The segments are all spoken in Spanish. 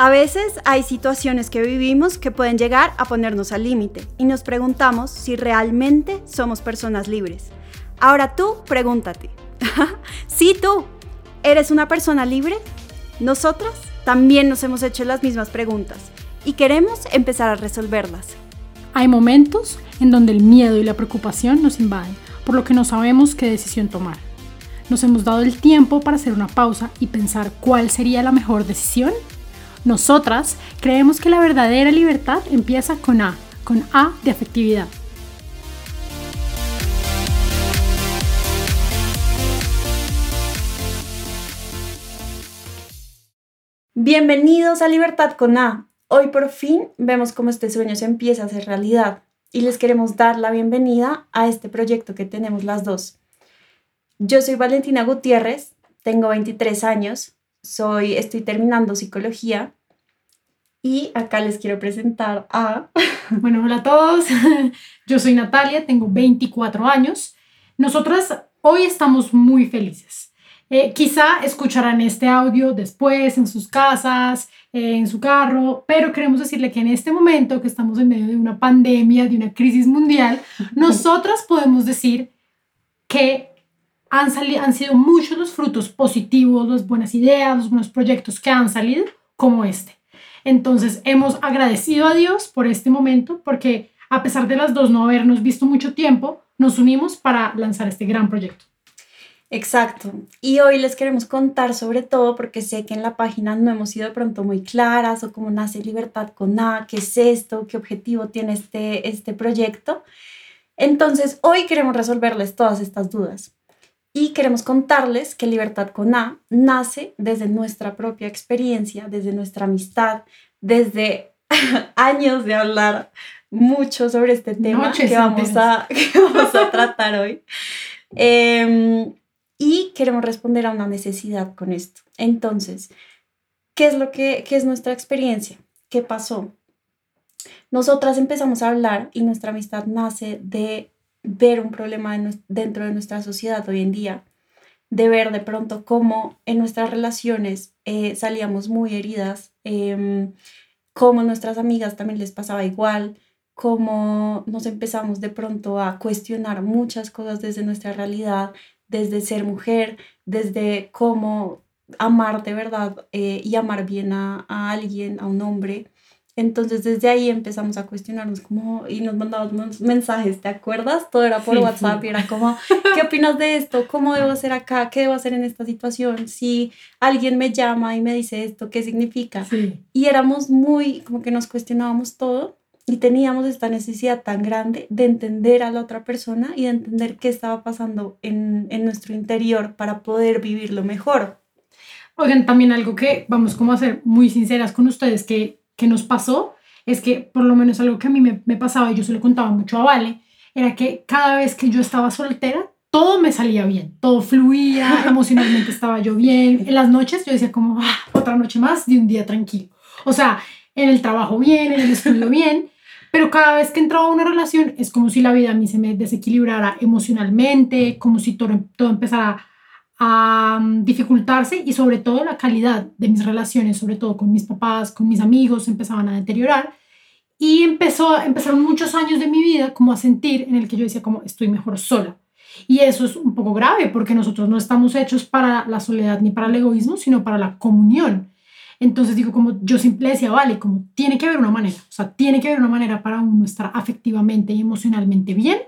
A veces hay situaciones que vivimos que pueden llegar a ponernos al límite y nos preguntamos si realmente somos personas libres. Ahora tú pregúntate, ¿sí tú eres una persona libre? Nosotras también nos hemos hecho las mismas preguntas y queremos empezar a resolverlas. Hay momentos en donde el miedo y la preocupación nos invaden, por lo que no sabemos qué decisión tomar. Nos hemos dado el tiempo para hacer una pausa y pensar cuál sería la mejor decisión. Nosotras creemos que la verdadera libertad empieza con A, con A de afectividad. Bienvenidos a Libertad con A. Hoy por fin vemos cómo este sueño se empieza a hacer realidad y les queremos dar la bienvenida a este proyecto que tenemos las dos. Yo soy Valentina Gutiérrez, tengo 23 años, soy, estoy terminando psicología y acá les quiero presentar a... Bueno, hola a todos, yo soy Natalia, tengo 24 años. Nosotras hoy estamos muy felices eh, quizá escucharán este audio después en sus casas, eh, en su carro, pero queremos decirle que en este momento que estamos en medio de una pandemia, de una crisis mundial, nosotras podemos decir que han, han sido muchos los frutos positivos, las buenas ideas, los buenos proyectos que han salido como este. Entonces hemos agradecido a Dios por este momento porque a pesar de las dos no habernos visto mucho tiempo, nos unimos para lanzar este gran proyecto. Exacto. Y hoy les queremos contar sobre todo porque sé que en la página no hemos sido de pronto muy claras o cómo nace Libertad con A, qué es esto, qué objetivo tiene este, este proyecto. Entonces, hoy queremos resolverles todas estas dudas y queremos contarles que Libertad con A nace desde nuestra propia experiencia, desde nuestra amistad, desde años de hablar mucho sobre este tema que vamos, a, que vamos, a, tratar hoy. Eh, y queremos responder a una necesidad con esto. Entonces, ¿qué es lo que qué es nuestra experiencia? ¿Qué pasó? Nosotras empezamos a hablar y nuestra amistad nace de ver un problema dentro de nuestra sociedad hoy en día, de ver de pronto cómo en nuestras relaciones eh, salíamos muy heridas, eh, cómo nuestras amigas también les pasaba igual, cómo nos empezamos de pronto a cuestionar muchas cosas desde nuestra realidad, desde ser mujer, desde cómo amar de verdad eh, y amar bien a, alguien, a un hombre. Entonces desde ahí empezamos a cuestionarnos como y nos mandábamos mensajes, ¿te acuerdas? Todo era por WhatsApp y era como, ¿qué opinas de esto? ¿Cómo debo hacer acá? ¿Qué debo hacer en esta situación? Si alguien me llama y me dice esto, ¿qué significa? Y éramos muy, como que nos cuestionábamos todo y teníamos esta necesidad tan grande de entender a la otra persona y de entender qué estaba pasando en, en nuestro interior para poder vivirlo mejor. Oigan, también algo que vamos como a ser muy sinceras con ustedes que, que nos pasó es que por lo menos algo que a mí me, me pasaba y yo se lo contaba mucho a Vale, era que cada vez que yo estaba soltera, todo me salía bien, todo fluía, emocionalmente estaba yo bien. En las noches yo decía como, ah, otra noche más de un día tranquilo. O sea, en el trabajo bien, en el estudio bien. Pero cada vez que entraba a una relación es como si la vida a mí se me desequilibrara emocionalmente, como si todo, todo empezara a mm, dificultarse y sobre todo la calidad de mis relaciones, sobre todo con mis papás, con mis amigos, empezaban a deteriorar. Y empezó, empezaron muchos años de mi vida como a sentir en el que yo decía como estoy mejor sola. Y eso es un poco grave porque nosotros no estamos hechos para la soledad ni para el egoísmo, sino para la comunión. Entonces digo, como yo siempre decía, vale, como tiene que haber una manera, o sea, tiene que haber una manera para uno estar afectivamente y emocionalmente bien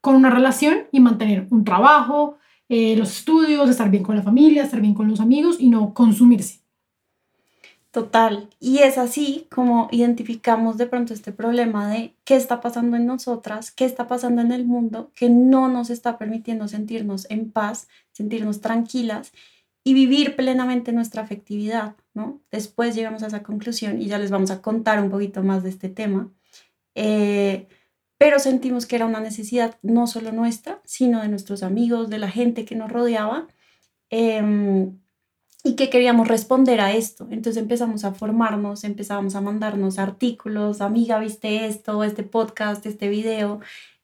con una relación y mantener un trabajo, eh, los estudios, estar bien con la familia, estar bien con los amigos y no consumirse. Total. Y es así como identificamos de pronto este problema de qué está pasando en nosotras, qué está pasando en el mundo, que no nos está permitiendo sentirnos en paz, sentirnos tranquilas y vivir plenamente nuestra afectividad, ¿no? Después llegamos a esa conclusión y ya les vamos a contar un poquito más de este tema. Eh, pero sentimos que era una necesidad no solo nuestra, sino de nuestros amigos, de la gente que nos rodeaba, em, y que queríamos responder a esto. Entonces empezamos a formarnos, empezamos a mandarnos artículos, amiga, viste esto, este podcast, este video,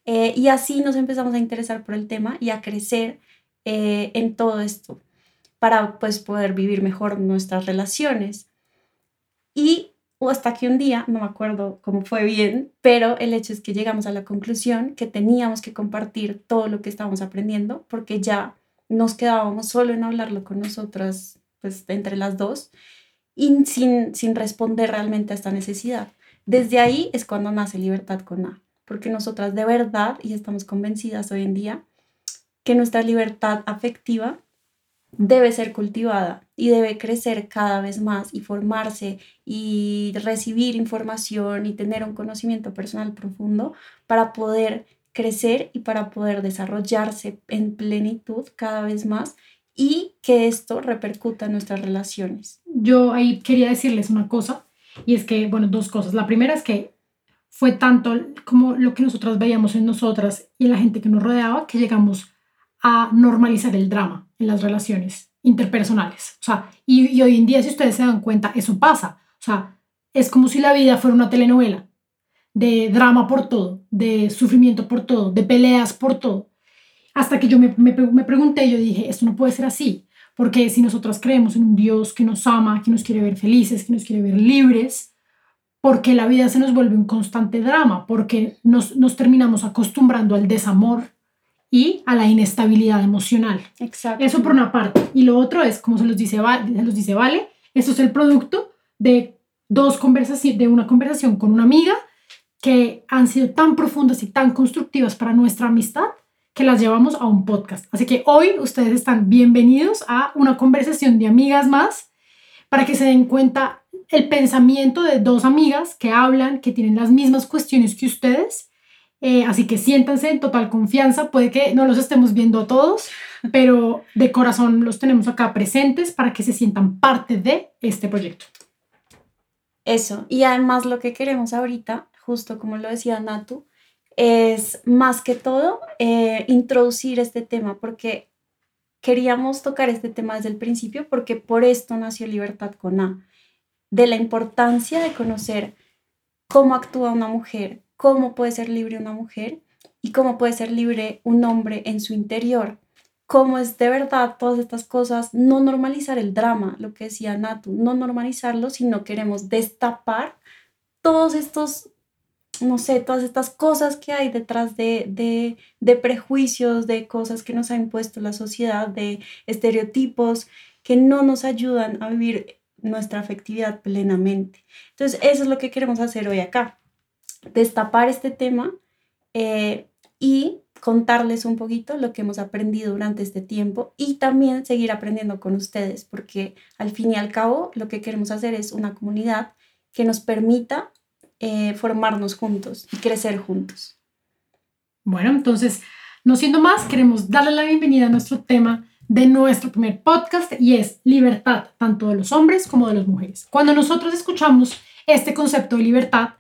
eh, y así nos empezamos a interesar por el tema y a crecer eh, en todo esto para pues poder vivir mejor nuestras relaciones. Y hasta que un día, no me acuerdo cómo fue bien, pero el hecho es que llegamos a la conclusión que teníamos que compartir todo lo que estábamos aprendiendo porque ya nos quedábamos solo en hablarlo con nosotras, pues entre las dos, y sin, sin responder realmente a esta necesidad. Desde ahí es cuando nace Libertad con A, porque nosotras de verdad, y estamos convencidas hoy en día, que nuestra libertad afectiva debe ser cultivada y debe crecer cada vez más y formarse y recibir información y tener un conocimiento personal profundo para poder crecer y para poder desarrollarse en plenitud cada vez más y que esto repercuta en nuestras relaciones. Yo ahí quería decirles una cosa y es que, bueno, dos cosas. La primera es que fue tanto como lo que nosotras veíamos en nosotras y en la gente que nos rodeaba que llegamos a normalizar el drama en las relaciones interpersonales. O sea, y, hoy en día, si ustedes se dan cuenta, eso pasa. O sea, es como si la vida fuera una telenovela de drama por todo, de sufrimiento por todo, de peleas por todo. Hasta que yo me, me, me pregunté, yo dije, esto no puede ser así, porque si nosotras creemos en un Dios que nos ama, que nos quiere ver felices, que nos quiere ver libres, porque la vida se nos vuelve un constante drama, porque nos, nos terminamos acostumbrando al desamor, y a la inestabilidad emocional. Exacto. Eso por una parte. Y lo otro es, como se los dice, se los dice Vale, esto es el producto de dos conversaciones, de una conversación con una amiga que han sido tan profundas y tan constructivas para nuestra amistad que las llevamos a un podcast. Así que hoy ustedes están bienvenidos a una conversación de amigas más para que se den cuenta el pensamiento de dos amigas que hablan, que tienen las mismas cuestiones que ustedes eh, así que siéntanse en total confianza. Puede que no los estemos viendo todos, pero de corazón los tenemos acá presentes para que se sientan parte de este proyecto. Eso. Y además lo que queremos ahorita, justo como lo decía Natu, es más que todo eh, introducir este tema porque queríamos tocar este tema desde el principio porque por esto nació Libertad con A, de la importancia de conocer cómo actúa una mujer, cómo puede ser libre una mujer y cómo puede ser libre un hombre en su interior. Cómo es de verdad todas estas cosas, no normalizar el drama, lo que decía Natu, no normalizarlo, sino queremos destapar todos estos, no sé, todas estas cosas que hay detrás de, de, de prejuicios, de cosas que nos ha impuesto la sociedad, de estereotipos que no nos ayudan a vivir nuestra afectividad plenamente. Entonces, eso es lo que queremos hacer hoy acá destapar este tema eh, y contarles un poquito lo que hemos aprendido durante este tiempo y también seguir aprendiendo con ustedes, porque al fin y al cabo lo que queremos hacer es una comunidad que nos permita eh, formarnos juntos y crecer juntos. Bueno, entonces, no siendo más, queremos darle la bienvenida a nuestro tema de nuestro primer podcast y es libertad, tanto de los hombres como de las mujeres. Cuando nosotros escuchamos este concepto de libertad,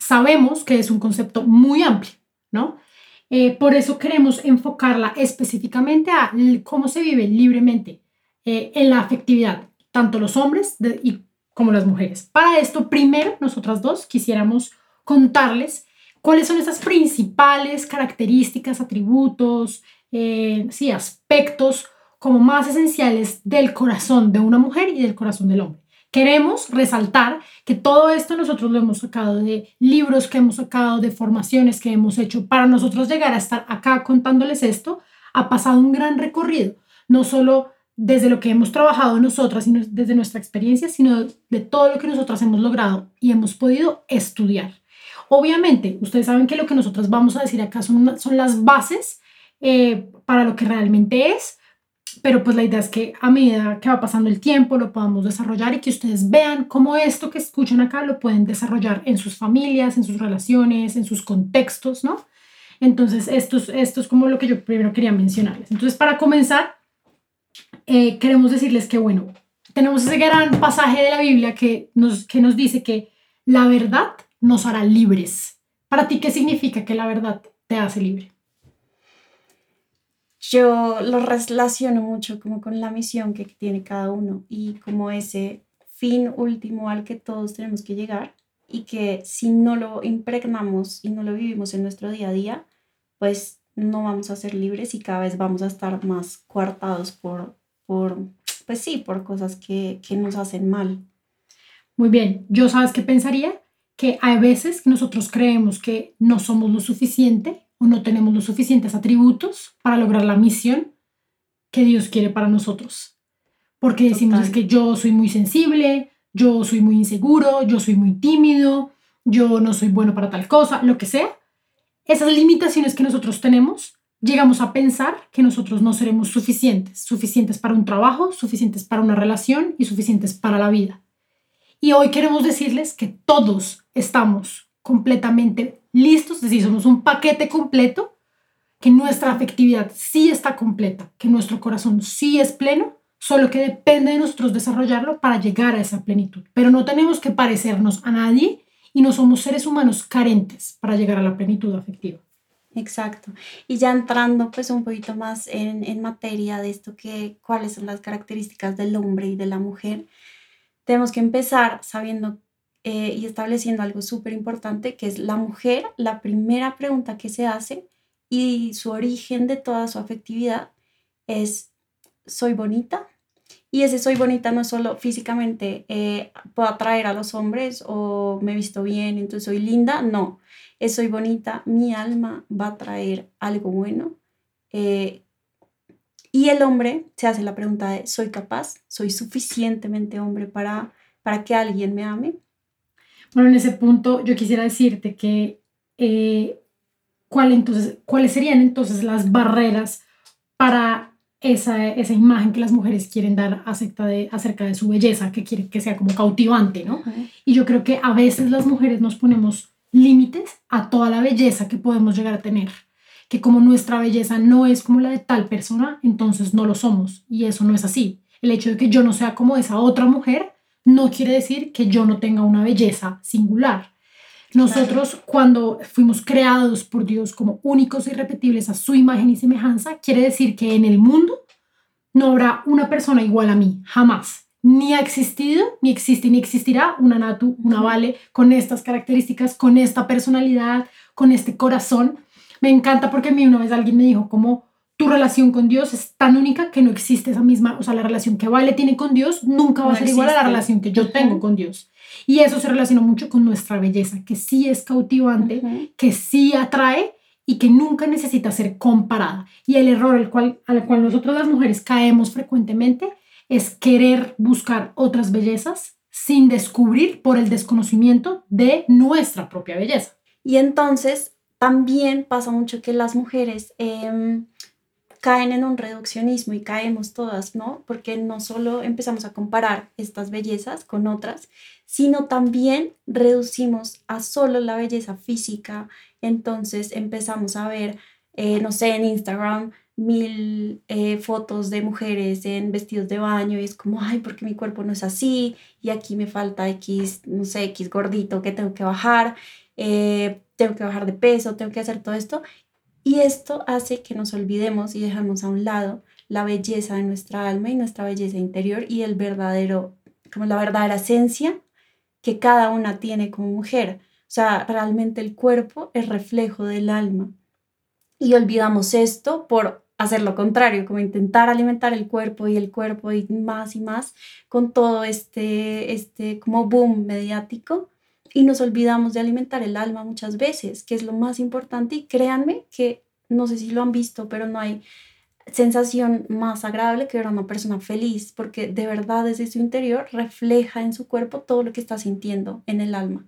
sabemos que es un concepto muy amplio, ¿no? Eh, por eso queremos enfocarla específicamente a cómo se vive libremente eh, en la afectividad, tanto los hombres y como las mujeres. Para esto, primero, nosotras dos quisiéramos contarles cuáles son esas principales características, atributos, eh, sí, aspectos como más esenciales del corazón de una mujer y del corazón del hombre. Queremos resaltar que todo esto nosotros lo hemos sacado de libros que hemos sacado, de formaciones que hemos hecho. Para nosotros llegar a estar acá contándoles esto, ha pasado un gran recorrido, no solo desde lo que hemos trabajado nosotras, sino desde nuestra experiencia, sino de todo lo que nosotras hemos logrado y hemos podido estudiar. Obviamente, ustedes saben que lo que nosotras vamos a decir acá son, son las bases eh, para lo que realmente es, pero pues la idea es que a medida que va pasando el tiempo lo podamos desarrollar y que ustedes vean cómo esto que escuchan acá lo pueden desarrollar en sus familias, en sus relaciones, en sus contextos, ¿no? Entonces, esto es, esto es como lo que yo primero quería mencionarles. Entonces, para comenzar, eh, queremos decirles que, bueno, tenemos ese gran pasaje de la Biblia que nos, que nos dice que la verdad nos hará libres. Para ti, ¿qué significa que la verdad te hace libre? Yo lo relaciono mucho como con la misión que tiene cada uno y como ese fin último al que todos tenemos que llegar y que si no lo impregnamos y no lo vivimos en nuestro día a día, pues no vamos a ser libres y cada vez vamos a estar más coartados por, por pues sí, por cosas que, que nos hacen mal. Muy bien, yo sabes qué pensaría que hay veces nosotros creemos que no somos lo suficiente o no tenemos los suficientes atributos para lograr la misión que Dios quiere para nosotros. Porque decimos es que yo soy muy sensible, yo soy muy inseguro, yo soy muy tímido, yo no soy bueno para tal cosa, lo que sea. Esas limitaciones que nosotros tenemos, llegamos a pensar que nosotros no seremos suficientes, suficientes para un trabajo, suficientes para una relación y suficientes para la vida. Y hoy queremos decirles que todos estamos completamente listos, es decir, somos un paquete completo, que nuestra afectividad sí está completa, que nuestro corazón sí es pleno, solo que depende de nosotros desarrollarlo para llegar a esa plenitud. Pero no tenemos que parecernos a nadie y no somos seres humanos carentes para llegar a la plenitud afectiva. Exacto. Y ya entrando pues un poquito más en, en materia de esto que cuáles son las características del hombre y de la mujer, tenemos que empezar sabiendo eh, y estableciendo algo súper importante, que es la mujer, la primera pregunta que se hace y su origen de toda su afectividad es, ¿soy bonita? Y ese soy bonita no solo físicamente eh, puedo atraer a los hombres o me visto bien, entonces soy linda, no, es soy bonita, mi alma va a traer algo bueno. Eh, y el hombre se hace la pregunta de, ¿soy capaz? ¿Soy suficientemente hombre para, para que alguien me ame? Bueno, en ese punto yo quisiera decirte que eh, ¿cuál entonces, cuáles serían entonces las barreras para esa, esa imagen que las mujeres quieren dar acerca de, acerca de su belleza, que quieren que sea como cautivante, ¿no? Y yo creo que a veces las mujeres nos ponemos límites a toda la belleza que podemos llegar a tener que como nuestra belleza no es como la de tal persona, entonces no lo somos. Y eso no es así. El hecho de que yo no sea como esa otra mujer no quiere decir que yo no tenga una belleza singular. Nosotros cuando fuimos creados por Dios como únicos y irrepetibles a su imagen y semejanza, quiere decir que en el mundo no habrá una persona igual a mí, jamás. Ni ha existido, ni existe, ni existirá una Natu, una Vale con estas características, con esta personalidad, con este corazón. Me encanta porque a mí una vez alguien me dijo como tu relación con Dios es tan única que no existe esa misma, o sea, la relación que Vale tiene con Dios nunca va a ser igual a la relación que yo tengo con Dios. Y eso se relaciona mucho con nuestra belleza, que sí es cautivante, que sí atrae y que nunca necesita ser comparada. Y el error al cual, al cual nosotros las mujeres caemos frecuentemente es querer buscar otras bellezas sin descubrir por el desconocimiento de nuestra propia belleza. Y entonces también pasa mucho que las mujeres em, caen en un reduccionismo y caemos todas, ¿no? Porque no solo empezamos a comparar estas bellezas con otras, sino también reducimos a solo la belleza física. Entonces empezamos a ver, eh, no sé, en Instagram mil eh, fotos de mujeres en vestidos de baño y es como, ay, porque mi cuerpo no es así y aquí me falta X, no sé, X gordito que tengo que bajar. Eh, tengo que bajar de peso, tengo que hacer todo esto. Y esto hace que nos olvidemos y dejamos a un lado la belleza de nuestra alma y nuestra belleza interior y el verdadero, como la verdadera esencia que cada una tiene como mujer. O sea, realmente el cuerpo es reflejo del alma. Y olvidamos esto por hacer lo contrario, como intentar alimentar el cuerpo y el cuerpo y más y más con todo este, este como boom mediático y nos olvidamos de alimentar el alma muchas veces, que es lo más importante y créanme que no sé si lo han visto, pero no hay sensación más agradable que ver a una persona feliz, porque de verdad desde su interior refleja en su cuerpo todo lo que está sintiendo en el alma.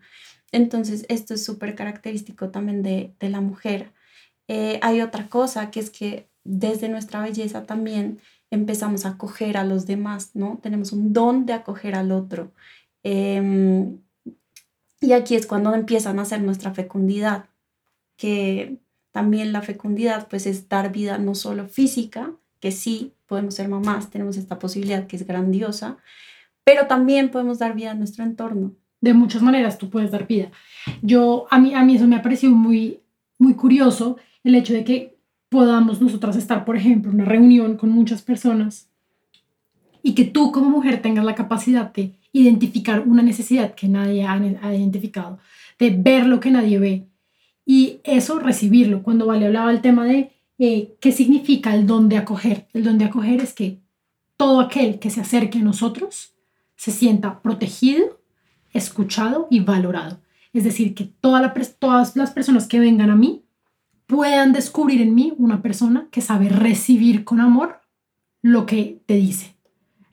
Entonces, esto es súper característico también de, la mujer. Eh, hay otra cosa que es que desde nuestra belleza también empezamos a acoger a los demás, ¿no? Tenemos un don de acoger al otro. Em, y aquí es cuando empiezan a hacer nuestra fecundidad, que también la fecundidad pues es dar vida no solo física, que sí, podemos ser mamás, tenemos esta posibilidad que es grandiosa, pero también podemos dar vida a nuestro entorno. De muchas maneras tú puedes dar vida. Yo, a mí, a mí eso me ha parecido muy, muy curioso, el hecho de que podamos nosotras estar, por ejemplo, en una reunión con muchas personas y que tú como mujer tengas la capacidad de identificar una necesidad que nadie ha, identificado, de ver lo que nadie ve y eso recibirlo. Cuando Vale hablaba del tema de eh, qué significa el don de acoger, el don de acoger es que todo aquel que se acerque a nosotros se sienta protegido escuchado y valorado. Es decir, que todas las personas que vengan a mí puedan descubrir en mí una persona que sabe recibir con amor lo que te dice.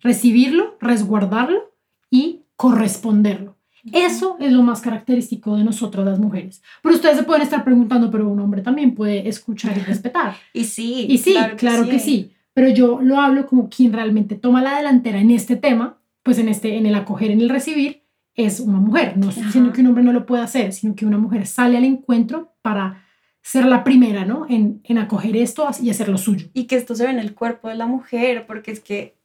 Recibirlo, resguardarlo y corresponderlo. Eso es lo más característico de nosotras las mujeres. Pero ustedes se pueden estar preguntando, pero un hombre también puede escuchar y respetar. y sí. Y sí, claro, que, sí. Pero yo lo hablo como quien realmente toma la delantera en este tema, pues en, este, en el acoger, en el recibir, es una mujer. No estoy diciendo que un hombre no lo pueda hacer, sino que una mujer sale al encuentro para ser la primera, ¿no? En, en acoger esto y hacer lo suyo. Y que esto se ve en el cuerpo de la mujer, porque es que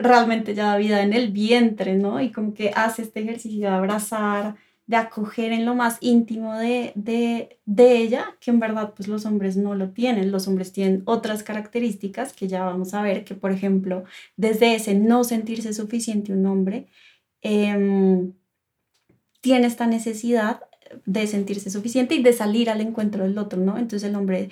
realmente ya da vida en el vientre, ¿no? Y como que hace este ejercicio de abrazar, de acoger en lo más íntimo de, de, de, ella, que en verdad pues los hombres no lo tienen. Los hombres tienen otras características que ya vamos a ver, que por ejemplo, desde ese no sentirse suficiente un hombre, eh, tiene esta necesidad de sentirse suficiente y de salir al encuentro del otro, ¿no? Entonces el hombre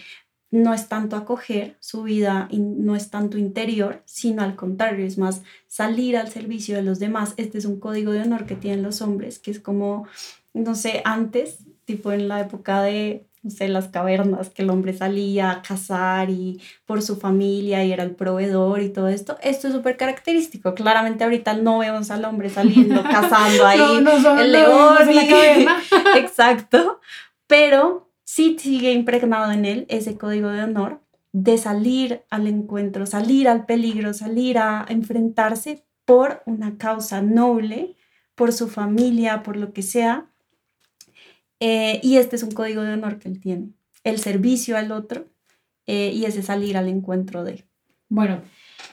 no es tanto acoger su vida, no es tanto interior, sino al contrario, es más salir al servicio de los demás. Este es un código de honor que tienen los hombres, que es como, no sé, antes, tipo en la época de no sé, las cavernas, que el hombre salía a cazar y por su familia y era el proveedor y todo esto. Esto es súper característico. Claramente ahorita no vemos al hombre saliendo, cazando ahí el león. Exacto. Pero sí sigue impregnado en él ese código de honor de salir al encuentro, salir al peligro, salir a enfrentarse por una causa noble, por su familia, por lo que sea, eh, y este es un código de honor que él tiene, el servicio al otro eh, y ese salir al encuentro de. Bueno,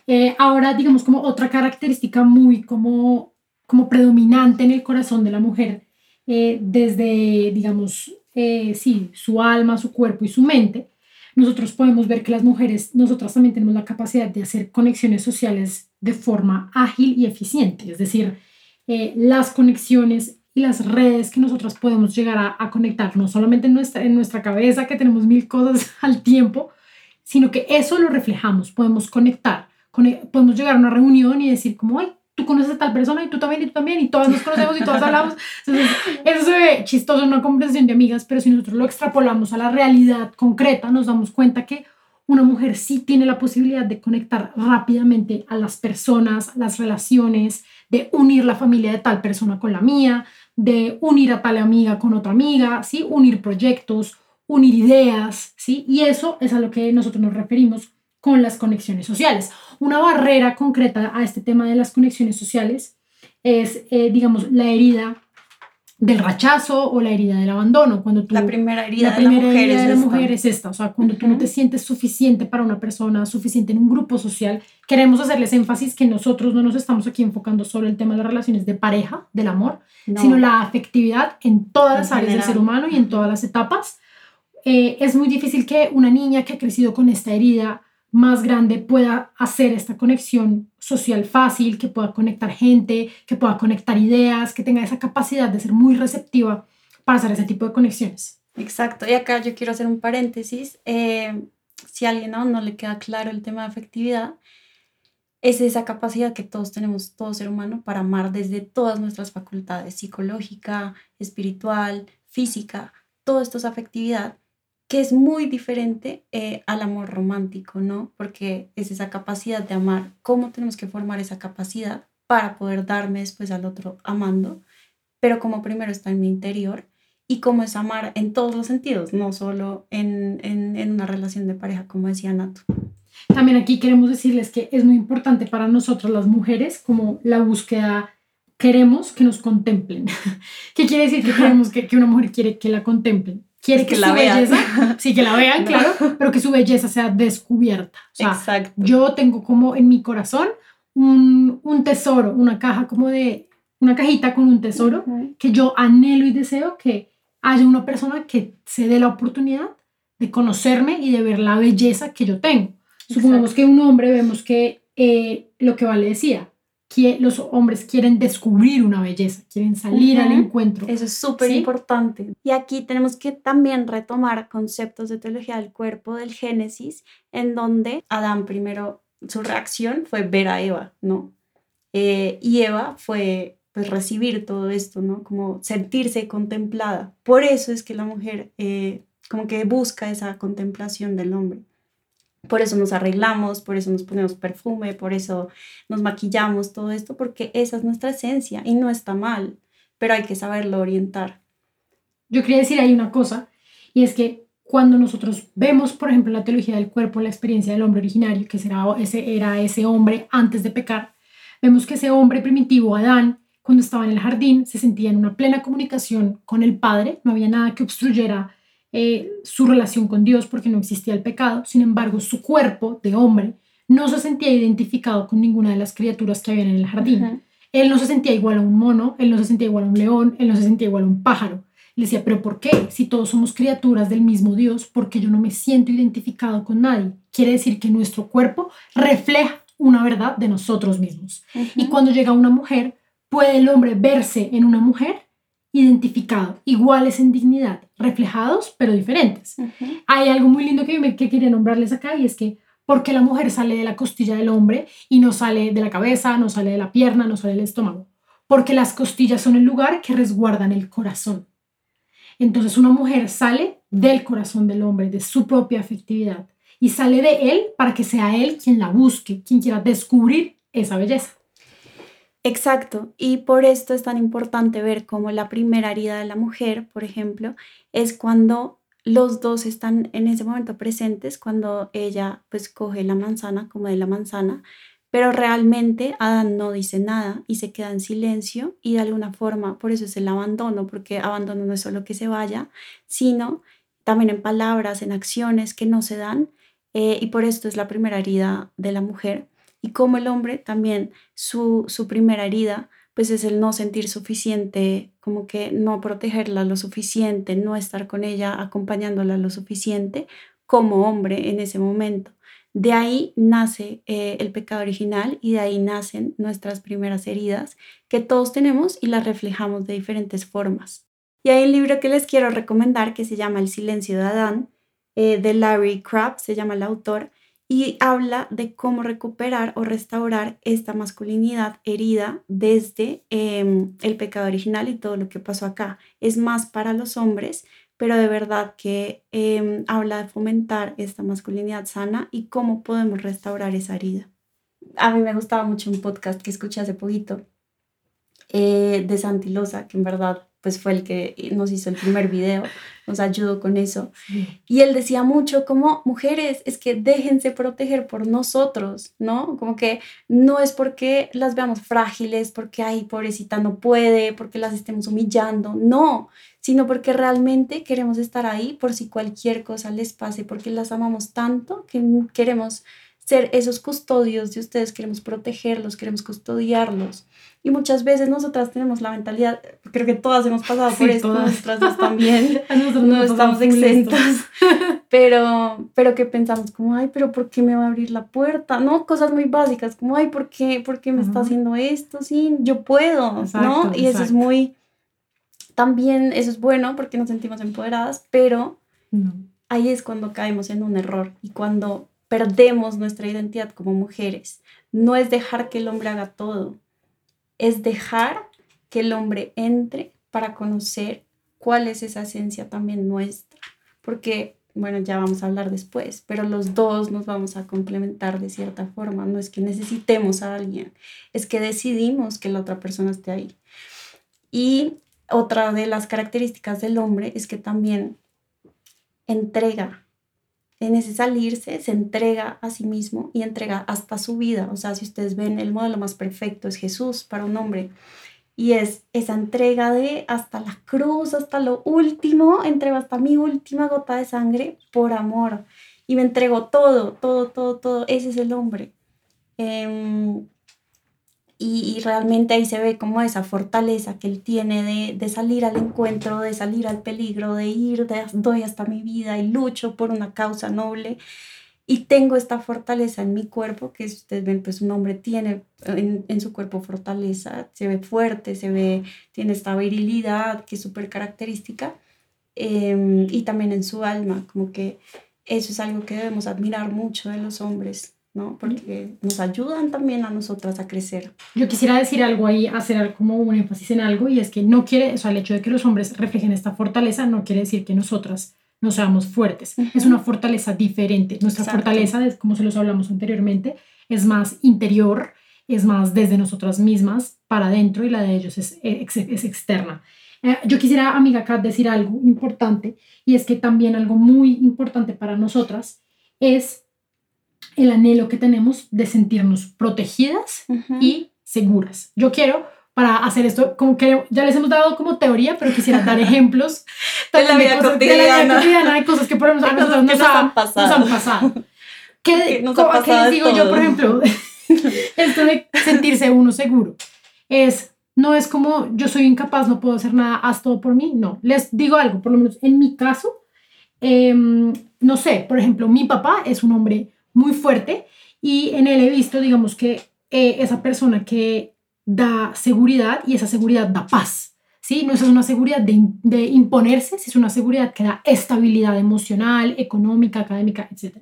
eh, ahora digamos como otra característica muy como, como predominante en el corazón de la mujer, desde digamos, sí, su alma, su cuerpo y su mente, nosotros podemos ver que las mujeres, nosotras también tenemos la capacidad de hacer conexiones sociales de forma ágil y eficiente, es decir, las conexiones y las redes que nosotras podemos llegar a, a, conectar, no solamente en nuestra, en nuestra cabeza, que tenemos mil cosas al tiempo, sino que eso lo reflejamos, podemos conectar, podemos llegar a una reunión y decir como, ay, tú conoces a tal persona y tú también y tú también y todas nos conocemos y todas hablamos. Eso se chistoso una conversación de amigas, pero si nosotros lo extrapolamos a la realidad concreta, nos damos cuenta que una mujer sí tiene la posibilidad de conectar rápidamente a las personas, las relaciones, de unir la familia de tal persona con la mía, de unir a tal amiga con otra amiga, ¿sí? Unir proyectos, unir ideas, ¿sí? Y eso es a lo que nosotros nos referimos con las conexiones sociales. Una barrera concreta a este tema de las conexiones sociales es, eh, digamos, la herida del rechazo o la herida del abandono. Cuando la primera herida, de, la mujer, es la mujer es esta. O sea, cuando tú no te sientes suficiente para una persona, suficiente en un grupo social, queremos hacerles énfasis que nosotros no nos estamos aquí enfocando solo en el tema de las relaciones de pareja, del amor, sino la afectividad en todas las áreas del ser humano y en todas las etapas. Eh, es muy difícil que una niña que ha crecido con esta herida más grande pueda hacer esta conexión social fácil, que pueda conectar gente, que pueda conectar ideas, que tenga esa capacidad de ser muy receptiva para hacer ese tipo de conexiones. Exacto, y acá yo quiero hacer un paréntesis. Eh, si a alguien aún no le queda claro el tema de afectividad, es esa capacidad que todos tenemos, todo ser humano, para amar desde todas nuestras facultades, psicológica, espiritual, física, todo esto es afectividad que es muy diferente eh, al amor romántico, ¿no? Porque es esa capacidad de amar, cómo tenemos que formar esa capacidad para poder darme después al otro amando, pero como primero está en mi interior y cómo es amar en todos los sentidos, no solo en, en, una relación de pareja, como decía Nato. También aquí queremos decirles que es muy importante para nosotras las mujeres como la búsqueda queremos que nos contemplen. ¿Qué quiere decir que queremos que, que una mujer quiere que la contemplen? Quiere que, su belleza, sí, que la vean, claro, pero que su belleza sea descubierta. Exacto. Yo tengo como en mi corazón un, un, tesoro, una caja como de, una cajita con un tesoro que yo anhelo y deseo que haya una persona que se dé la oportunidad de conocerme y de ver la belleza que yo tengo. Supongamos que un hombre vemos que eh, lo que Vale decía, que los hombres quieren descubrir una belleza, quieren salir al encuentro. Eso es súper importante. Y aquí tenemos que también retomar conceptos de teología del cuerpo del Génesis, en donde Adán primero, su reacción fue ver a Eva, ¿no? Eh, y Eva fue pues recibir todo esto, ¿no? Como sentirse contemplada. Por eso es que la mujer eh, como que busca esa contemplación del hombre. Por eso nos arreglamos, por eso nos ponemos perfume, por eso nos maquillamos, todo esto, porque esa es nuestra esencia y no está mal, pero hay que saberlo orientar. Yo quería decir ahí una cosa, y es que cuando nosotros vemos, por ejemplo, la teología del cuerpo, la experiencia del hombre originario, que será ese, era ese hombre antes de pecar, vemos que ese hombre primitivo, Adán, cuando estaba en el jardín, se sentía en una plena comunicación con el Padre, no había nada que obstruyera eh, su relación con Dios porque no existía el pecado, sin embargo, su cuerpo de hombre no se sentía identificado con ninguna de las criaturas que habían en el jardín. Él no se sentía igual a un mono, él no se sentía igual a un león, él no se sentía igual a un pájaro. Le decía, pero ¿por qué? Si todos somos criaturas del mismo Dios, ¿por qué yo no me siento identificado con nadie? Quiere decir que nuestro cuerpo refleja una verdad de nosotros mismos. Y cuando llega una mujer, puede el hombre verse en una mujer identificado, iguales en dignidad, reflejados pero diferentes. Hay algo muy lindo que, me, que quería nombrarles acá y es que porque la mujer sale de la costilla del hombre y no sale de la cabeza, no sale de la pierna, no sale del estómago, porque las costillas son el lugar que resguardan el corazón. Entonces una mujer sale del corazón del hombre, de su propia afectividad, y sale de él para que sea él quien la busque, quien quiera descubrir esa belleza. Exacto, y por esto es tan importante ver cómo la primera herida de la mujer, por ejemplo, es cuando los dos están en ese momento presentes, cuando ella pues coge la manzana como de la manzana, pero realmente Adán no dice nada y se queda en silencio y de alguna forma, por eso es el abandono, porque abandono no es solo que se vaya, sino también en palabras, en acciones que no se dan, eh, y por esto es la primera herida de la mujer. Y como el hombre también su, su primera herida, pues es el no sentir suficiente, como que no protegerla lo suficiente, no estar con ella acompañándola lo suficiente como hombre en ese momento. De ahí nace eh, el pecado original y de ahí nacen nuestras primeras heridas que todos tenemos y las reflejamos de diferentes formas. Y hay un libro que les quiero recomendar que se llama El silencio de Adán, eh, de Larry Crabb, se llama el autor, y habla de cómo recuperar o restaurar esta masculinidad herida desde em, el pecado original y todo lo que pasó acá. Es más para los hombres, pero de verdad que em, habla de fomentar esta masculinidad sana y cómo podemos restaurar esa herida. A mí me gustaba mucho un podcast que escuché hace poquito eh, de Santilosa, que en verdad pues fue el que nos hizo el primer video, nos ayudó con eso. Y él decía mucho como, mujeres, es que déjense proteger por nosotros, ¿no? Como que no es porque las veamos frágiles, porque, ay, pobrecita no puede, porque las estemos humillando, no, sino porque realmente queremos estar ahí por si cualquier cosa les pase, porque las amamos tanto que queremos ser esos custodios de ustedes, queremos protegerlos, queremos custodiarlos. Y muchas veces nosotras tenemos la mentalidad, creo que todas hemos pasado por esto, nosotras dos también, no estamos exentas, pero, pero que pensamos como, ay, pero ¿por qué me va a abrir la puerta? ¿No? Cosas muy básicas, como, ay, ¿por qué, por qué me está haciendo esto? Sí, yo puedo, ¿no? Y eso es muy, también eso es bueno porque nos sentimos empoderadas, pero ahí es cuando caemos en un error y cuando perdemos nuestra identidad como mujeres. No es dejar que el hombre haga todo, es dejar que el hombre entre para conocer cuál es esa esencia también nuestra. Porque, bueno, ya vamos a hablar después, pero los dos nos vamos a complementar de cierta forma. No es que necesitemos a alguien, es que decidimos que la otra persona esté ahí. Y otra de las características del hombre es que también entrega en ese salirse se entrega a sí mismo y entrega hasta su vida. O sea, si ustedes ven, el modelo más perfecto es Jesús para un hombre. Y es esa entrega de hasta la cruz, hasta lo último, entrego hasta mi última gota de sangre por amor. Y me entrego todo, todo, todo, todo. Ese es el hombre. Em, y, realmente ahí se ve como esa fortaleza que él tiene de, de, salir al encuentro, de salir al peligro, de ir, de, doy hasta mi vida y lucho por una causa noble. Y tengo esta fortaleza en mi cuerpo, que si ustedes ven, pues un hombre tiene en, en su cuerpo fortaleza, se ve fuerte, se ve, tiene esta virilidad que es súper característica, em, y también en su alma, como que eso es algo que debemos admirar mucho de los hombres, ¿no? Porque nos ayudan también a nosotras a crecer. Yo quisiera decir algo ahí, hacer como un énfasis en algo, y es que no quiere, o sea, el hecho de que los hombres reflejen esta fortaleza no quiere decir que nosotras no seamos fuertes. Es una fortaleza diferente. Nuestra fortaleza, como se los hablamos anteriormente, es más interior, es más desde nosotras mismas para adentro y la de ellos es, es, externa. Eh, yo quisiera, amiga acá decir algo importante y es que también algo muy importante para nosotras es el anhelo que tenemos de sentirnos protegidas y seguras. Yo quiero, para hacer esto, como que ya les hemos dado como teoría, pero quisiera dar ejemplos de, la vida cosas, cotidiana. de la vida cotidiana, de cosas que por ejemplo, a nosotros nos, han pasado. Nos han pasado. ¿Qué, nos ha pasado les digo yo, por ejemplo? esto de sentirse uno seguro es no es como yo soy incapaz, no puedo hacer nada, haz todo por mí. No, les digo algo, por lo menos en mi caso, em, no sé, por ejemplo, mi papá es un hombre muy fuerte y en él he visto, digamos, que eh, esa persona que da seguridad y esa seguridad da paz. ¿Sí? No es una seguridad de, de imponerse, es una seguridad que da estabilidad emocional, económica, académica, etc.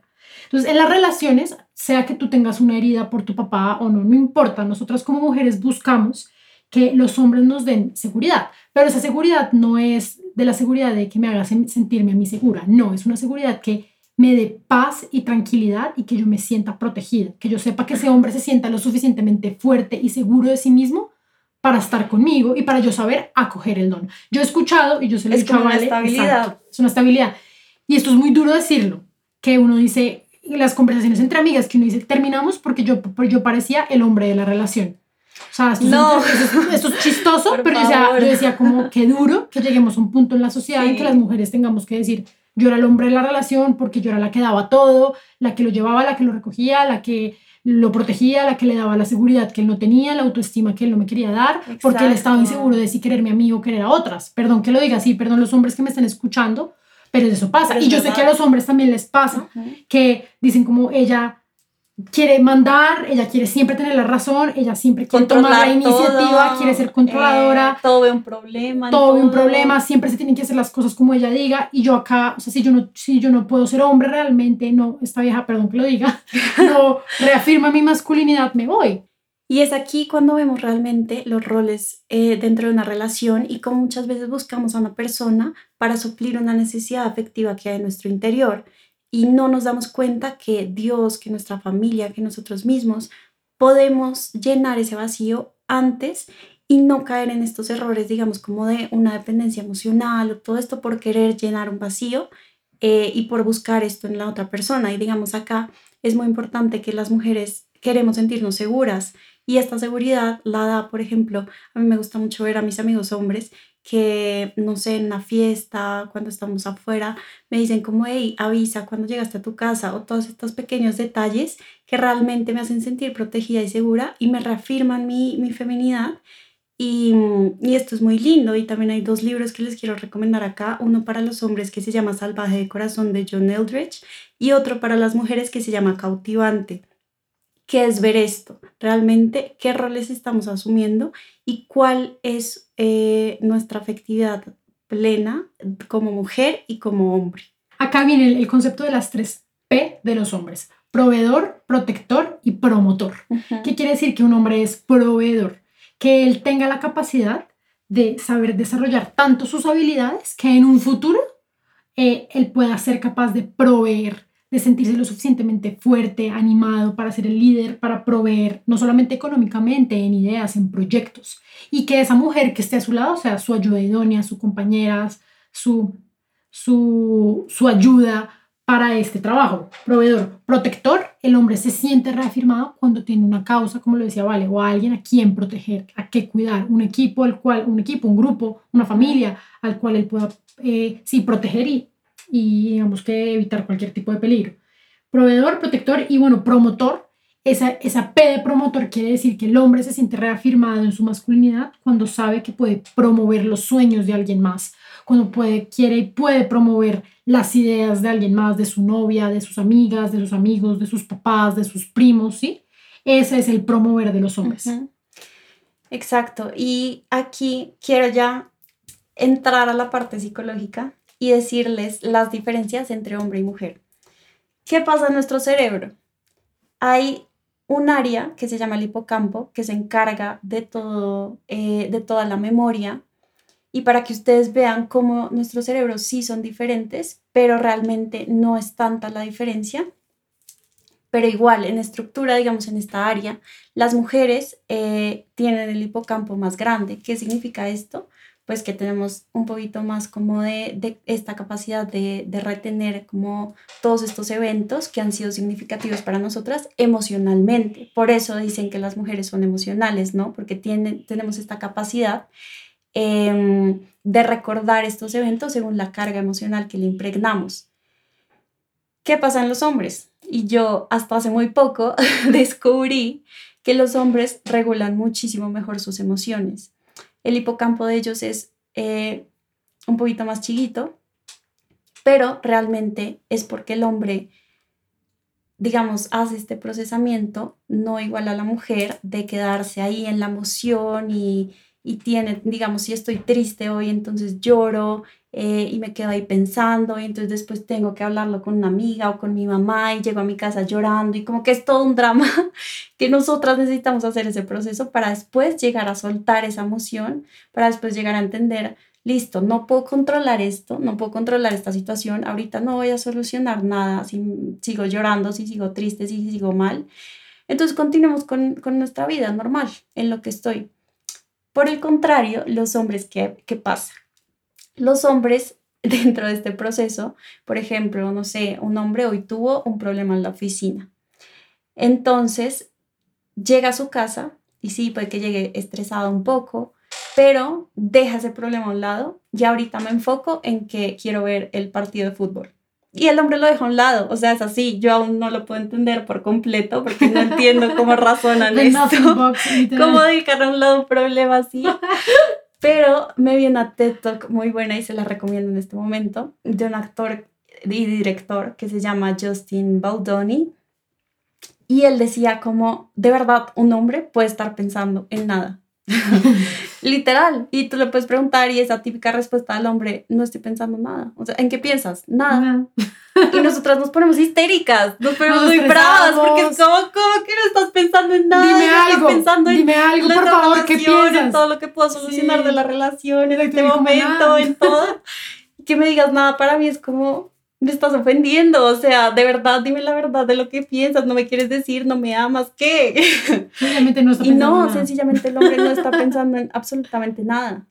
Entonces, en las relaciones, sea que tú tengas una herida por tu papá o no, no importa, nosotras como mujeres buscamos que los hombres nos den seguridad, pero esa seguridad no es de la seguridad de que me haga sentirme a mí segura, no, es una seguridad que me dé paz y tranquilidad y que yo me sienta protegida, que yo sepa que ese hombre se sienta lo suficientemente fuerte y seguro de sí mismo para estar conmigo y para yo saber acoger el don. Yo he escuchado y yo se lo he Vale, una estabilidad. es una estabilidad. Y esto es muy duro decirlo, que uno dice, las conversaciones entre amigas, que uno dice, terminamos porque yo, yo parecía el hombre de la relación. O sea, esto, no. es, esto es chistoso, pero yo decía, yo decía, como qué duro que lleguemos a un punto en la sociedad en que las mujeres tengamos que decir, yo era el hombre de la relación porque yo era la que daba todo, la que lo llevaba, la que lo recogía, la que lo protegía, la que le daba la seguridad que él no tenía, la autoestima que él no me quería dar, porque él estaba inseguro de si quererme a mí o querer a otras. Perdón que lo diga así, perdón los hombres que me están escuchando, pero eso pasa. y yo sé que a los hombres también les pasa, que dicen como ella quiere mandar, ella quiere siempre tener la razón, ella siempre quiere tomar la iniciativa, quiere ser controladora. Eh, todo ve un problema. Todo, ve un problema, siempre se tienen que hacer las cosas como ella diga y yo acá, o sea, si yo no, si yo no puedo ser hombre realmente, no, esta vieja, perdón que lo diga, no reafirma mi masculinidad, me voy. Y es aquí cuando vemos realmente los roles eh, dentro de una relación y cómo muchas veces buscamos a una persona para suplir una necesidad afectiva que hay en nuestro interior y no nos damos cuenta que Dios, que nuestra familia, que nosotros mismos podemos llenar ese vacío antes y no caer en estos errores, digamos, como de una dependencia emocional o todo esto por querer llenar un vacío eh, y por buscar esto en la otra persona. Y digamos, acá es muy importante que las mujeres queremos sentirnos seguras y esta seguridad la da, por ejemplo, a mí me gusta mucho ver a mis amigos hombres que, no sé, en una fiesta, cuando estamos afuera, me dicen como, hey, avisa cuando llegaste a tu casa o todos estos pequeños detalles que realmente me hacen sentir protegida y segura y me reafirman mi, mi feminidad. Y, y, esto es muy lindo y también hay dos libros que les quiero recomendar acá, uno para los hombres que se llama Salvaje de Corazón de John Eldridge y otro para las mujeres que se llama Cautivante. ¿Qué es ver esto? Realmente, ¿qué roles estamos asumiendo y cuál es eh, nuestra afectividad plena como mujer y como hombre? Acá viene el, concepto de las tres P de los hombres. Proveedor, protector y promotor. ¿Qué quiere decir que un hombre es proveedor? Que él tenga la capacidad de saber desarrollar tanto sus habilidades que en un futuro eh, él pueda ser capaz de proveer de sentirse lo suficientemente fuerte, animado para ser el líder, para proveer, no solamente económicamente, en ideas, en proyectos. Y que esa mujer que esté a su lado sea su ayuda idónea, su compañera, su, su, su ayuda para este trabajo. Proveedor, protector, el hombre se siente reafirmado cuando tiene una causa, como lo decía Vale, o alguien a quien proteger, a qué cuidar, un equipo al cual, un equipo, un grupo, una familia al cual él pueda, eh, sí, proteger y y digamos que evitar cualquier tipo de peligro. Proveedor, protector y bueno, promotor. Esa, esa P de promotor quiere decir que el hombre se siente reafirmado en su masculinidad cuando sabe que puede promover los sueños de alguien más, cuando puede, quiere y puede promover las ideas de alguien más, de su novia, de sus amigas, de sus amigos, de sus papás, de sus primos, ¿sí? Ese es el promover de los hombres. Exacto. Y aquí quiero ya entrar a la parte psicológica y decirles las diferencias entre hombre y mujer. ¿Qué pasa en nuestro cerebro? hay un área que se llama el hipocampo, que se encarga de, todo, eh, de toda la memoria. Y para que ustedes vean cómo nuestros cerebros sí son diferentes, pero realmente no es tanta la diferencia. Pero igual, en estructura, digamos, en esta área, las mujeres eh, tienen el hipocampo más grande. ¿Qué significa esto? Pues que tenemos un poquito más como de, esta capacidad de, retener como todos estos eventos que han sido significativos para nosotras emocionalmente. Por eso dicen que las mujeres son emocionales, ¿no? Porque tienen, tenemos esta capacidad em, de recordar estos eventos según la carga emocional que le impregnamos. ¿Qué pasa en los hombres? Y yo hasta hace muy poco descubrí que los hombres regulan muchísimo mejor sus emociones el hipocampo de ellos es eh, un poquito más chiquito, pero realmente es porque el hombre, digamos, hace este procesamiento no igual a la mujer de quedarse ahí en la emoción y, y tiene, digamos, si estoy triste hoy, entonces lloro eh, y me quedo ahí pensando y entonces después tengo que hablarlo con una amiga o con mi mamá y llego a mi casa llorando y como que es todo un drama que nosotras necesitamos hacer ese proceso para después llegar a soltar esa emoción, para después llegar a entender, listo, no puedo controlar esto, no puedo controlar esta situación, ahorita no voy a solucionar nada si sigo llorando, si sigo triste, si sigo mal. Entonces continuemos con, con nuestra vida normal, en lo que estoy. Por el contrario, los hombres, ¿qué, qué pasa? Los hombres dentro de este proceso, por ejemplo, no sé, un hombre hoy tuvo un problema en la oficina. Entonces, llega a su casa y sí, puede que llegue estresado un poco, pero deja ese problema a un lado y ahorita me enfoco en que quiero ver el partido de fútbol. Y el hombre lo deja a un lado, o sea, es así, yo aún no lo puedo entender por completo porque no entiendo cómo razonan esto, cómo dejar a un lado un problema así, pero me vi una TED Talk muy buena y se la recomiendo en este momento, de un actor y director que se llama Justin Baldoni. Y él decía como, de verdad, un hombre puede estar pensando en nada. Literal. Y tú le puedes preguntar y esa típica respuesta al hombre, no estoy pensando nada. O sea, ¿en qué piensas? Nada. Y nosotras nos ponemos histéricas, nos ponemos muy bravas porque es como, ¿cómo que no estás pensando en nada? Dime algo, en dime algo, por favor, ¿qué piensas? En todo lo que puedo solucionar de la relación, en este momento, en todo. Que me digas nada para mí es como, me estás ofendiendo, o sea, de verdad, dime la verdad de lo que piensas, no me quieres decir, no me amas, ¿qué? Sencillamente no está pensando Y no, sencillamente el hombre no está pensando en absolutamente nada.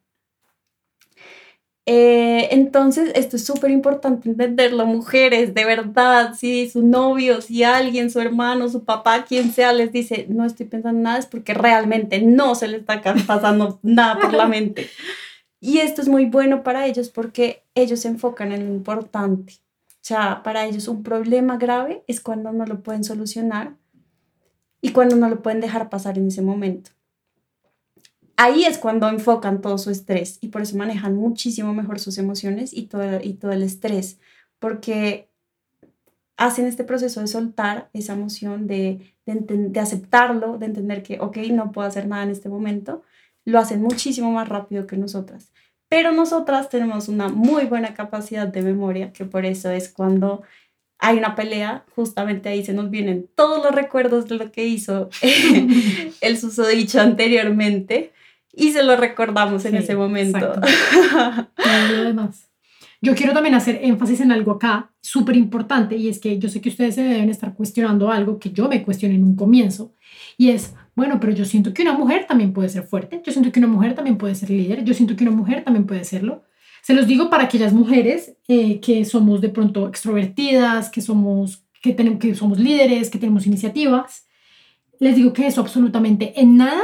Eh, entonces, esto es súper importante entenderlo, mujeres, de verdad, si su novio, si alguien, su hermano, su papá, quien sea, les dice, no estoy pensando en nada, es porque realmente no se le está pasando nada por la mente. Y esto es muy bueno para ellos porque ellos se enfocan en lo importante. Sea, para ellos un problema grave es cuando no lo pueden solucionar y cuando no lo pueden dejar pasar en ese momento ahí es cuando enfocan todo su estrés y por eso manejan muchísimo mejor sus emociones y todo, y todo el estrés, porque hacen este proceso de soltar esa emoción, de, de, aceptarlo, de entender que, ok, no puedo hacer nada en este momento, lo hacen muchísimo más rápido que nosotras. Pero nosotras tenemos una muy buena capacidad de memoria, que por eso es cuando hay una pelea, justamente ahí se nos vienen todos los recuerdos de lo que hizo el susodicho anteriormente y se lo recordamos en ese momento. Además. Yo quiero también hacer énfasis en algo acá súper importante y es que yo sé que ustedes se deben estar cuestionando algo que yo me cuestioné en un comienzo y es, bueno, pero yo siento que una mujer también puede ser fuerte, yo siento que una mujer también puede ser líder, yo siento que una mujer también puede serlo. Se los digo para aquellas mujeres eh, que somos de pronto extrovertidas, que somos, que, tenemos, que somos líderes, que tenemos iniciativas. Les digo que eso absolutamente en nada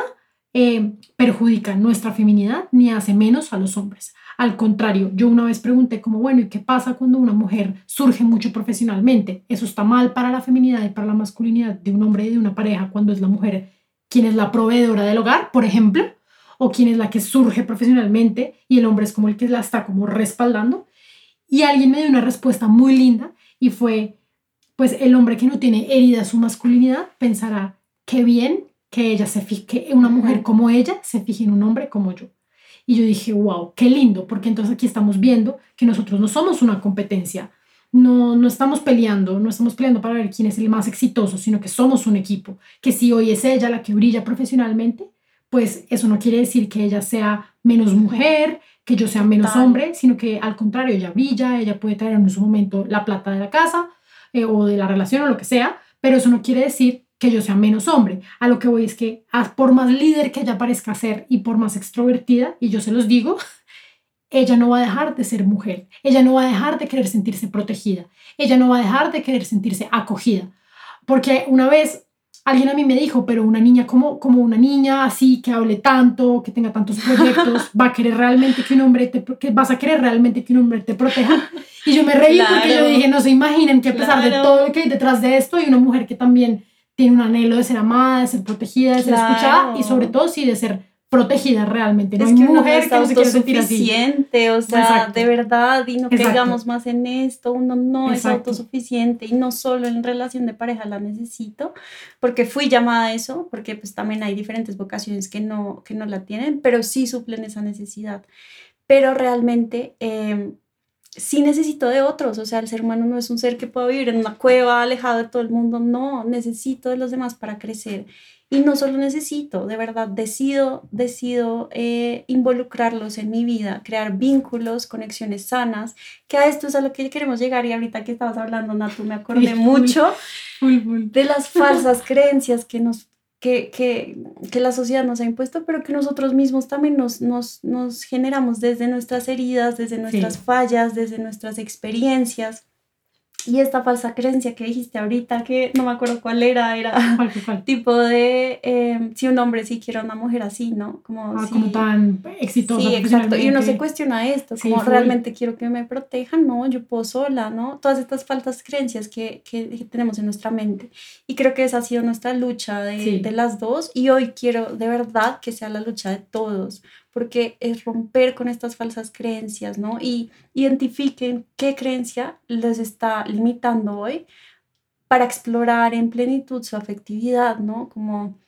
eh, perjudica nuestra feminidad ni hace menos a los hombres. Al contrario, yo una vez pregunté como, bueno, ¿y qué pasa cuando una mujer surge mucho profesionalmente? ¿Eso está mal para la feminidad y para la masculinidad de un hombre y de una pareja cuando es la mujer quien es la proveedora del hogar, por ejemplo? ¿O quien es la que surge profesionalmente y el hombre es como el que la está como respaldando? Y alguien me dio una respuesta muy linda y fue, pues el hombre que no tiene herida su masculinidad pensará, qué bien que ella se fije, una mujer como ella se fije en un hombre como yo. Y yo dije, wow, qué lindo, porque entonces aquí estamos viendo que nosotros no somos una competencia no, no estamos peleando, no estamos peleando para ver quién es el más exitoso, sino que somos un equipo, que si hoy es ella la que brilla profesionalmente, pues eso no quiere decir que ella sea menos mujer, que yo sea menos hombre, sino que al contrario, ella brilla, ella puede traer en su momento la plata de la casa eh, o de la relación o lo que sea, pero eso no quiere decir que yo sea menos hombre. A lo que voy es que por más líder que ella parezca ser y por más extrovertida, y yo se los digo, ella no va a dejar de ser mujer, ella no va a dejar de querer sentirse protegida, ella no va a dejar de querer sentirse acogida. Porque una vez alguien a mí me dijo, pero una niña como, como una niña así, que hable tanto, que tenga tantos proyectos, va a querer realmente que un hombre te, que vas a querer realmente que un hombre te proteja. Y yo me reí porque yo dije, no se imaginen que a pesar de todo lo que hay detrás de esto, hay una mujer que también tiene un anhelo de ser amada, de ser protegida, de ser escuchada y sobre todo sí de ser protegida realmente. No es hay que mujer no que no se quiere sentir así. O sea, de verdad, y no caigamos más en esto. Uno no es autosuficiente y no solo en relación de pareja la necesito, porque fui llamada a eso, porque pues también hay diferentes vocaciones que no, que no la tienen, pero sí suplen esa necesidad. Pero realmente... Eh, sí necesito de otros, o sea, el ser humano no es un ser que pueda vivir en una cueva alejado de todo el mundo, no, necesito de los demás para crecer y no solo necesito, de verdad, decido, decido eh, involucrarlos en mi vida, crear vínculos, conexiones sanas, que a esto es a lo que queremos llegar. Y ahorita que estabas hablando, Natu, me acordé mucho de las falsas creencias que nos que, que, que, la sociedad nos ha impuesto, pero que nosotros mismos también nos, nos, nos generamos desde nuestras heridas, desde nuestras fallas, desde nuestras experiencias. Y esta falsa creencia que dijiste ahorita, que no me acuerdo cuál era, era tipo de eh, si un hombre sí quiere a una mujer así, ¿no? Como, ah, como tan exitosa. Sí, exacto. Y uno se cuestiona esto, como realmente quiero que me protejan, no, yo puedo sola, ¿no? Todas estas falsas creencias que, que, tenemos en nuestra mente. Y creo que esa ha sido nuestra lucha de, de las dos. Y hoy quiero de verdad que sea la lucha de todos porque es romper con estas falsas creencias, ¿no? Y identifiquen qué creencia les está limitando hoy para explorar en plenitud su afectividad, ¿no? Como,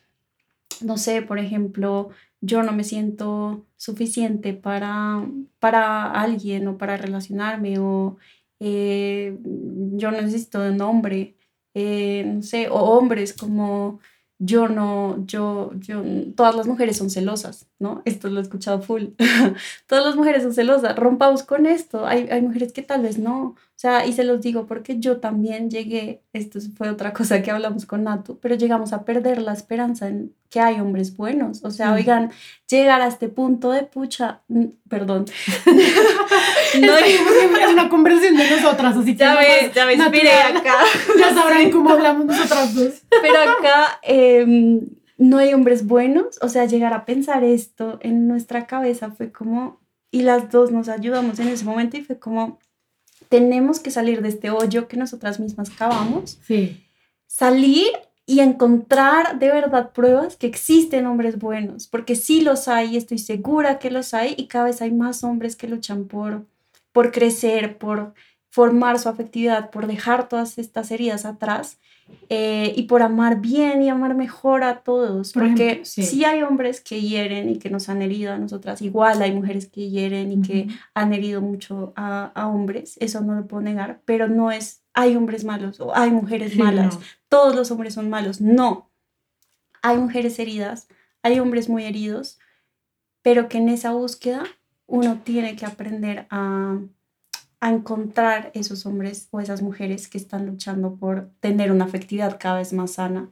no sé, por ejemplo, yo no me siento suficiente para, para alguien o para relacionarme o eh, yo necesito un hombre, eh, no sé, o hombres como yo no, yo, yo, todas las mujeres son celosas, ¿no? Esto lo he escuchado full. todas las mujeres son celosas, rompamos con esto. Hay, hay mujeres que tal vez no, o sea, y se los digo porque yo también llegué, esto fue otra cosa que hablamos con Natu, pero llegamos a perder la esperanza en que hay hombres buenos. O sea, oigan, llegar a este punto de pucha, perdón. no es una conversación de nosotras, así que ya me, ya me inspiré acá. ya sabrán cómo hablamos nosotras dos. Pero acá em, no hay hombres buenos, o sea, llegar a pensar esto en nuestra cabeza fue como, y las dos nos ayudamos en ese momento y fue como tenemos que salir de este hoyo que nosotras mismas cavamos. Sí. Salir y encontrar de verdad pruebas que existen hombres buenos, porque sí los hay, estoy segura que los hay y cada vez hay más hombres que luchan por, por crecer, por formar su afectividad, por dejar todas estas heridas atrás eh, y por amar bien y amar mejor a todos. porque sí. hay hombres que hieren y que nos han herido a nosotras, igual hay mujeres que hieren y que han herido mucho a, a, hombres, eso no lo puedo negar, pero no es hay hombres malos o hay mujeres malas, todos los hombres son malos, no. Hay mujeres heridas, hay hombres muy heridos, pero que en esa búsqueda uno tiene que aprender a a encontrar esos hombres o esas mujeres que están luchando por tener una afectividad cada vez más sana.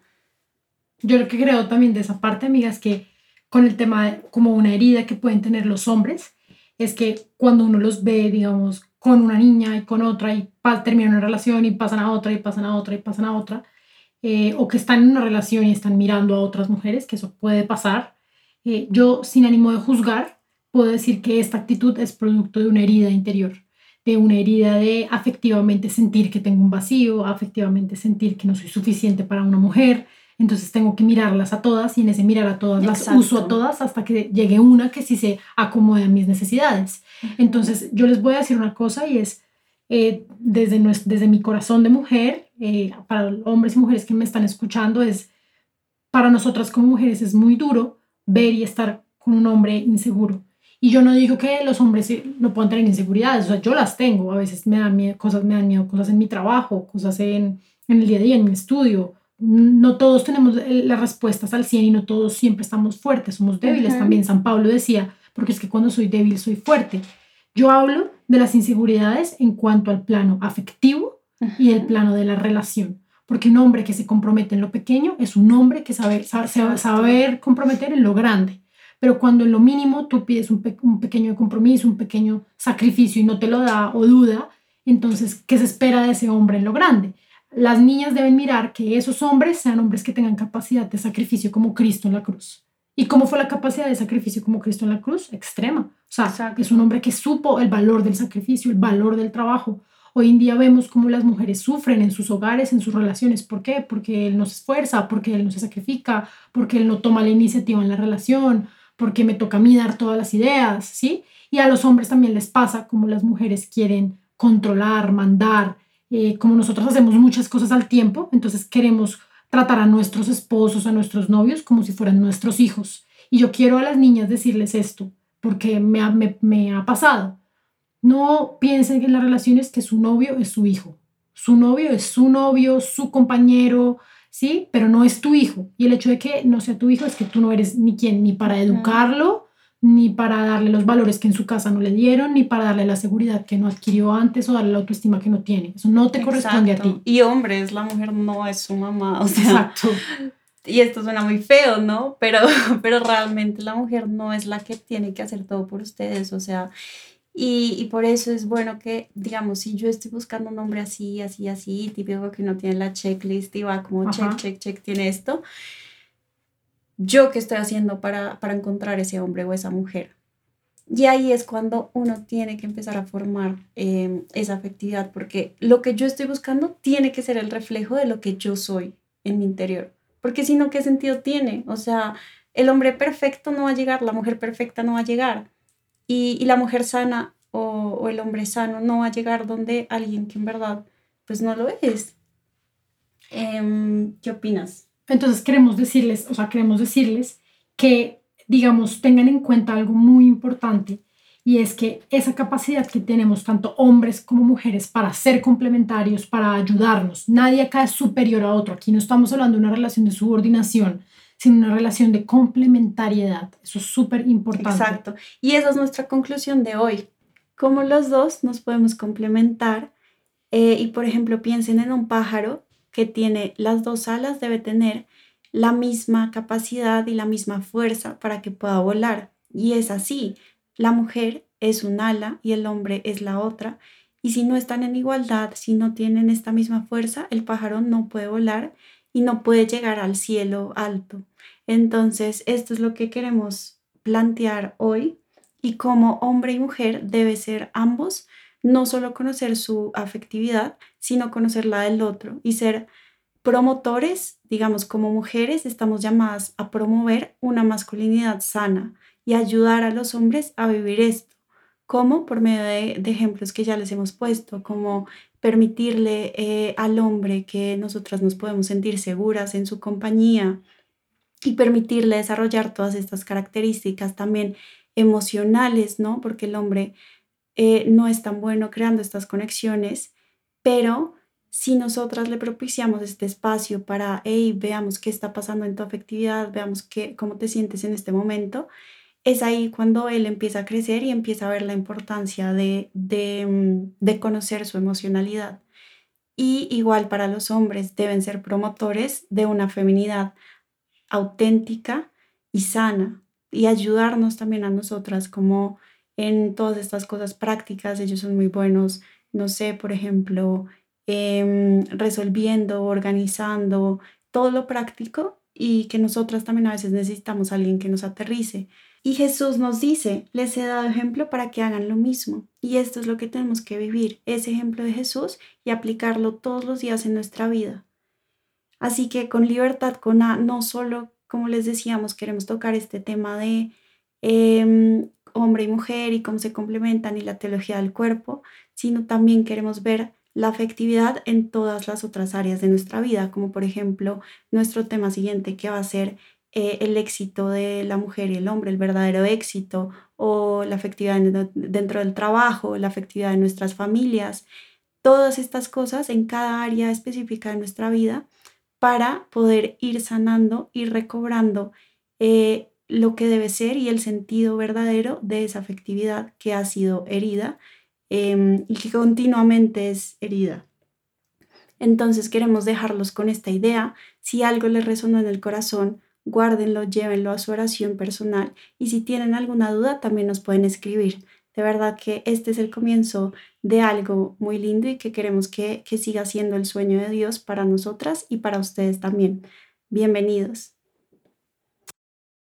Yo lo que creo también de esa parte, amiga, es que con el tema de, como una herida que pueden tener los hombres, es que cuando uno los ve, digamos, con una niña y con otra y terminan una relación y pasan a otra y pasan a otra y pasan a otra, eh, o que están en una relación y están mirando a otras mujeres, que eso puede pasar, eh, yo sin ánimo de juzgar, puedo decir que esta actitud es producto de una herida interior de una herida de afectivamente sentir que tengo un vacío, afectivamente sentir que no soy suficiente para una mujer, entonces tengo que mirarlas a todas y en ese mirar a todas las uso a todas hasta que llegue una que sí se acomode a mis necesidades. Entonces yo les voy a decir una cosa y es, eh, desde, desde mi corazón de mujer, eh, para hombres y mujeres que me están escuchando, es, para nosotras como mujeres es muy duro ver y estar con un hombre inseguro Y yo no digo que los hombres no puedan tener inseguridades, o sea, yo las tengo, a veces me dan miedo, cosas, me dan miedo, cosas en mi trabajo, cosas en, en el día a día, en mi estudio. No todos tenemos las respuestas al 100 y no todos siempre estamos fuertes, somos débiles. También San Pablo decía, porque es que cuando soy débil soy fuerte. Yo hablo de las inseguridades en cuanto al plano afectivo y el plano de la relación. Porque un hombre que se compromete en lo pequeño es un hombre que sabe, sabe, saber comprometer en lo grande. Pero cuando en lo mínimo tú pides un, un pequeño compromiso, un pequeño sacrificio y no te lo da o duda, entonces, ¿qué se espera de ese hombre en lo grande? Las niñas deben mirar que esos hombres sean hombres que tengan capacidad de sacrificio como Cristo en la cruz. ¿Y cómo fue la capacidad de sacrificio como Cristo en la cruz? Extrema. O sea, es un hombre que supo el valor del sacrificio, el valor del trabajo. Hoy en día vemos cómo las mujeres sufren en sus hogares, en sus relaciones. ¿Por qué? Porque él no se esfuerza, porque él no se sacrifica, porque él no toma la iniciativa en la relación, porque me toca a mí dar todas las ideas, ¿sí? Y a los hombres también les pasa como las mujeres quieren controlar, mandar, eh, como nosotros hacemos muchas cosas al tiempo, entonces queremos tratar a nuestros esposos, a nuestros novios como si fueran nuestros hijos. Y yo quiero a las niñas decirles esto, porque me ha, pasado. No piensen en las relaciones que su novio es su hijo. Su novio es su novio, su compañero, ¿sí? Pero no es tu hijo. Y el hecho de que no sea tu hijo es que tú no eres ni quien ni para educarlo, ni para darle los valores que en su casa no le dieron, ni para darle la seguridad que no adquirió antes o darle la autoestima que no tiene. Eso no te corresponde a ti. Y hombres, la mujer no es su mamá, o sea, Exacto. Y esto suena muy feo, ¿no? Pero, pero realmente la mujer no es la que tiene que hacer todo por ustedes, o sea, y, y, por eso es bueno que, digamos, si yo estoy buscando un hombre así, así, así, típico que uno tiene la checklist y va como check, check, check, tiene esto, yo qué estoy haciendo para, para encontrar ese hombre o esa mujer. Y ahí es cuando uno tiene que empezar a formar em, esa afectividad, porque lo que yo estoy buscando tiene que ser el reflejo de lo que yo soy en mi interior. Porque si no, ¿qué sentido tiene? O sea, el hombre perfecto no va a llegar, la mujer perfecta no va a llegar. Y, la mujer sana o, o, el hombre sano no va a llegar donde alguien que en verdad pues no lo es. Em, ¿Qué opinas? Entonces queremos decirles, o sea, queremos decirles que, digamos, tengan en cuenta algo muy importante y es que esa capacidad que tenemos tanto hombres como mujeres para ser complementarios, para ayudarnos, nadie acá es superior a otro. Aquí no estamos hablando de una relación de subordinación, sino una relación de complementariedad. Eso es súper importante. Exacto. Y esa es nuestra conclusión de hoy. Cómo los dos nos podemos complementar. Eh, y por ejemplo, piensen en un pájaro que tiene las dos alas debe tener la misma capacidad y la misma fuerza para que pueda volar. Y es así, la mujer es un ala y el hombre es la otra. Y si no están en igualdad, si no tienen esta misma fuerza, el pájaro no puede volar y no puede llegar al cielo alto. Entonces, esto es lo que queremos plantear hoy y como hombre y mujer debe ser ambos no solo conocer su afectividad, sino conocer la del otro y ser promotores, digamos, como mujeres, estamos llamadas a promover una masculinidad sana y ayudar a los hombres a vivir esto. como Por medio de, ejemplos que ya les hemos puesto, como permitirle eh, al hombre que nosotras nos podemos sentir seguras en su compañía y permitirle desarrollar todas estas características también emocionales, ¿no? Porque el hombre eh, no es tan bueno creando estas conexiones, pero si nosotras le propiciamos este espacio para, hey, veamos qué está pasando en tu afectividad, veamos qué, cómo te sientes en este momento, es ahí cuando él empieza a crecer y empieza a ver la importancia de, de, mm, de conocer su emocionalidad. Y igual para los hombres deben ser promotores de una feminidad auténtica y sana y ayudarnos también a nosotras como en todas estas cosas prácticas, ellos son muy buenos, no sé, por ejemplo, em, resolviendo, organizando, todo lo práctico y que nosotras también a veces necesitamos a alguien que nos aterrice. Y Jesús nos dice, les he dado ejemplo para que hagan lo mismo. Y esto es lo que tenemos que vivir, ese ejemplo de Jesús y aplicarlo todos los días en nuestra vida. Así que con libertad, con no solo, como les decíamos, queremos tocar este tema de em, hombre y mujer y cómo se complementan y la teología del cuerpo, sino también queremos ver la afectividad en todas las otras áreas de nuestra vida, como por ejemplo nuestro tema siguiente que va a ser eh, el éxito de la mujer y el hombre, el verdadero éxito, o la afectividad dentro del trabajo, la afectividad de nuestras familias, todas estas cosas en cada área específica de nuestra vida para poder ir sanando y recobrando eh, lo que debe ser y el sentido verdadero de esa afectividad que ha sido herida em, y que continuamente es herida. Entonces queremos dejarlos con esta idea. Si algo les resonó en el corazón, guárdenlo, llévenlo a su oración personal y si tienen alguna duda también nos pueden escribir. De verdad que este es el comienzo de algo muy lindo y que queremos que, que siga siendo el sueño de Dios para nosotras y para ustedes también. Bienvenidos.